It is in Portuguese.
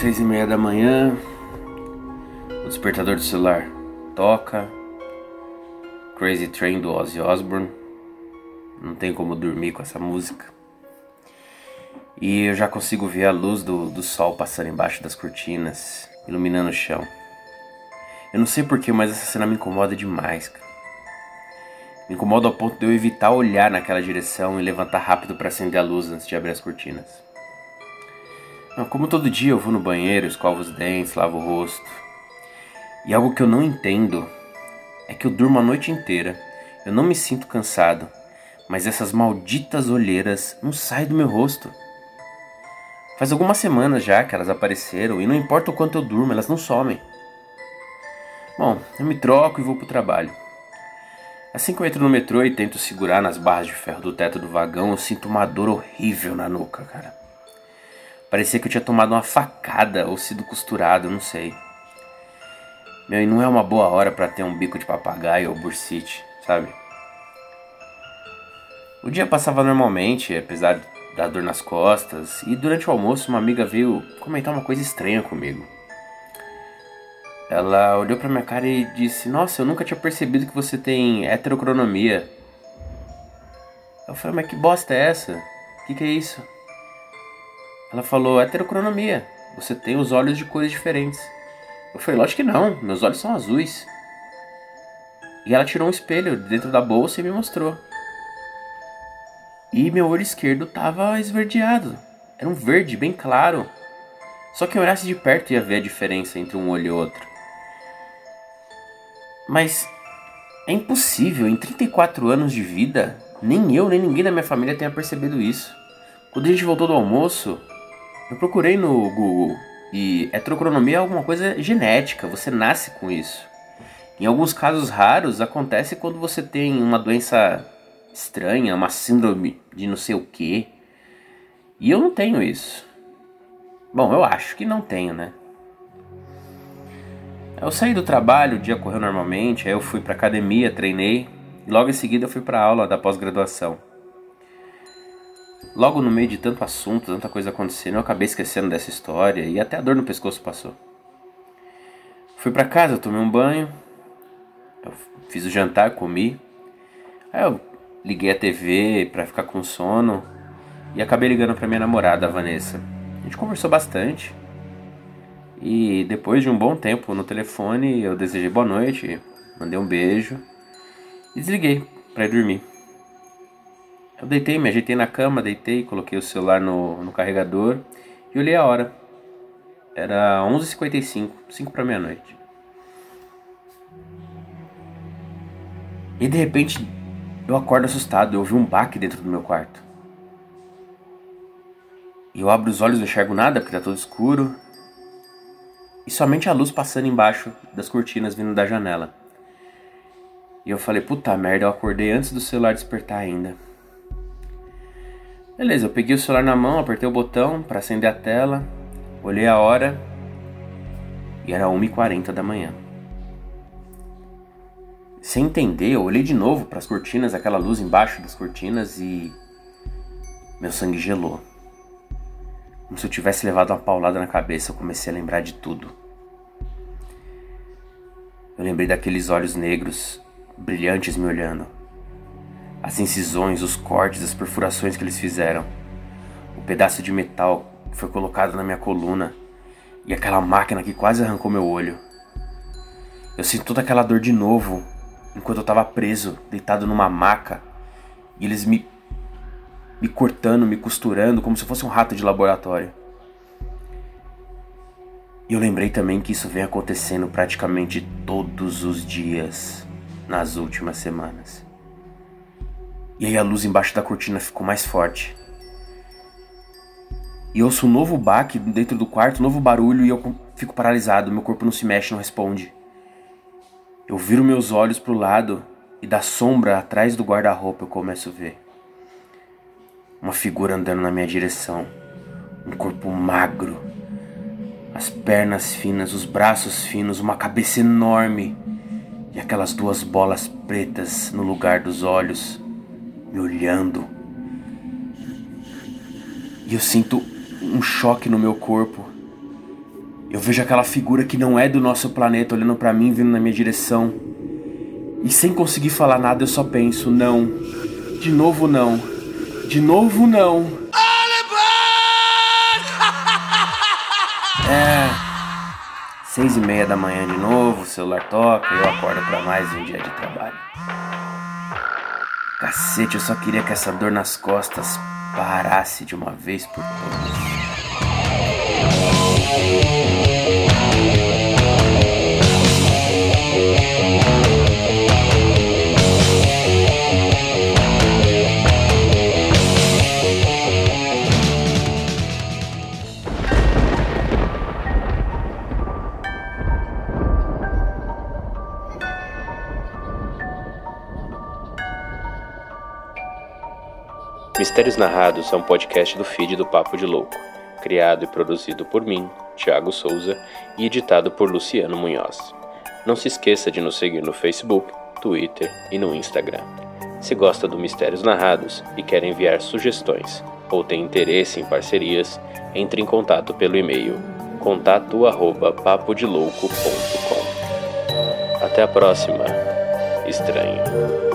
Seis e meia da manhã, o despertador do celular toca. Crazy Train do Ozzy Osbourne. Não tem como dormir com essa música. E eu já consigo ver a luz do, do sol passando embaixo das cortinas, iluminando o chão. Eu não sei porquê, mas essa cena me incomoda demais. Cara. Me incomoda ao ponto de eu evitar olhar naquela direção e levantar rápido para acender a luz antes de abrir as cortinas. Como todo dia eu vou no banheiro, escovo os dentes, lavo o rosto. E algo que eu não entendo é que eu durmo a noite inteira, eu não me sinto cansado, mas essas malditas olheiras não saem do meu rosto. Faz algumas semanas já que elas apareceram e não importa o quanto eu durmo, elas não somem. Bom, eu me troco e vou pro trabalho. Assim que eu entro no metrô e tento segurar nas barras de ferro do teto do vagão, eu sinto uma dor horrível na nuca, cara. Parecia que eu tinha tomado uma facada ou sido costurado, não sei. Meu, e não é uma boa hora para ter um bico de papagaio ou bursite, sabe? O dia passava normalmente, apesar da dor nas costas, e durante o almoço uma amiga veio comentar uma coisa estranha comigo. Ela olhou pra minha cara e disse: Nossa, eu nunca tinha percebido que você tem heterocronomia. Eu falei: Mas que bosta é essa? O que, que é isso? Ela falou: heterocronomia. Você tem os olhos de cores diferentes. Eu falei: Lógico que não, meus olhos são azuis. E ela tirou um espelho de dentro da bolsa e me mostrou. E meu olho esquerdo estava esverdeado. Era um verde bem claro. Só que eu olhasse de perto ia ver a diferença entre um olho e outro. Mas é impossível, em 34 anos de vida, nem eu nem ninguém da minha família tenha percebido isso. Quando a gente voltou do almoço, eu procurei no Google e heterocronomia é alguma coisa genética, você nasce com isso. Em alguns casos raros acontece quando você tem uma doença estranha, uma síndrome de não sei o que. E eu não tenho isso. Bom, eu acho que não tenho, né? Eu saí do trabalho, o dia correu normalmente, aí eu fui pra academia, treinei, e logo em seguida eu fui pra aula da pós-graduação. Logo no meio de tanto assunto, tanta coisa acontecendo, eu acabei esquecendo dessa história e até a dor no pescoço passou. Fui para casa, tomei um banho, fiz o jantar, comi. Aí eu liguei a TV para ficar com sono e acabei ligando para minha namorada, a Vanessa. A gente conversou bastante. E depois de um bom tempo no telefone, eu desejei boa noite, mandei um beijo e desliguei para ir dormir. Eu deitei, me ajeitei na cama, deitei, coloquei o celular no, no carregador e olhei a hora. Era 11h55, 5 para meia-noite. E de repente eu acordo assustado, eu ouvi um baque dentro do meu quarto. E eu abro os olhos, não enxergo nada porque tá todo escuro. E somente a luz passando embaixo das cortinas vindo da janela. E eu falei, puta merda, eu acordei antes do celular despertar ainda. Beleza, eu peguei o celular na mão, apertei o botão para acender a tela, olhei a hora e era 1h40 da manhã. Sem entender, eu olhei de novo para as cortinas, aquela luz embaixo das cortinas e meu sangue gelou. Como se eu tivesse levado uma paulada na cabeça, eu comecei a lembrar de tudo. Eu lembrei daqueles olhos negros, brilhantes me olhando as incisões, os cortes, as perfurações que eles fizeram, o pedaço de metal foi colocado na minha coluna e aquela máquina que quase arrancou meu olho. Eu sinto toda aquela dor de novo enquanto eu estava preso, deitado numa maca, e eles me me cortando, me costurando como se fosse um rato de laboratório. E eu lembrei também que isso vem acontecendo praticamente todos os dias nas últimas semanas. E aí a luz embaixo da cortina ficou mais forte. E ouço um novo baque dentro do quarto, um novo barulho e eu fico paralisado, meu corpo não se mexe, não responde. Eu viro meus olhos para o lado e da sombra atrás do guarda-roupa eu começo a ver uma figura andando na minha direção, um corpo magro, as pernas finas, os braços finos, uma cabeça enorme e aquelas duas bolas pretas no lugar dos olhos me olhando. E eu sinto um choque no meu corpo. Eu vejo aquela figura que não é do nosso planeta olhando para mim, vindo na minha direção. E sem conseguir falar nada, eu só penso: não. De novo, não. De novo, não. É. Seis e meia da manhã de novo, o celular toca e eu acordo para mais um dia de trabalho. Cacete, eu só queria que essa dor nas costas parasse de uma vez por todas. Mistérios Narrados é um podcast do feed do Papo de Louco, criado e produzido por mim, Thiago Souza, e editado por Luciano Munhoz. Não se esqueça de nos seguir no Facebook, Twitter e no Instagram. Se gosta do Mistérios Narrados e quer enviar sugestões ou tem interesse em parcerias, entre em contato pelo e-mail contato@papodelouco.com. Até a próxima. Estranho.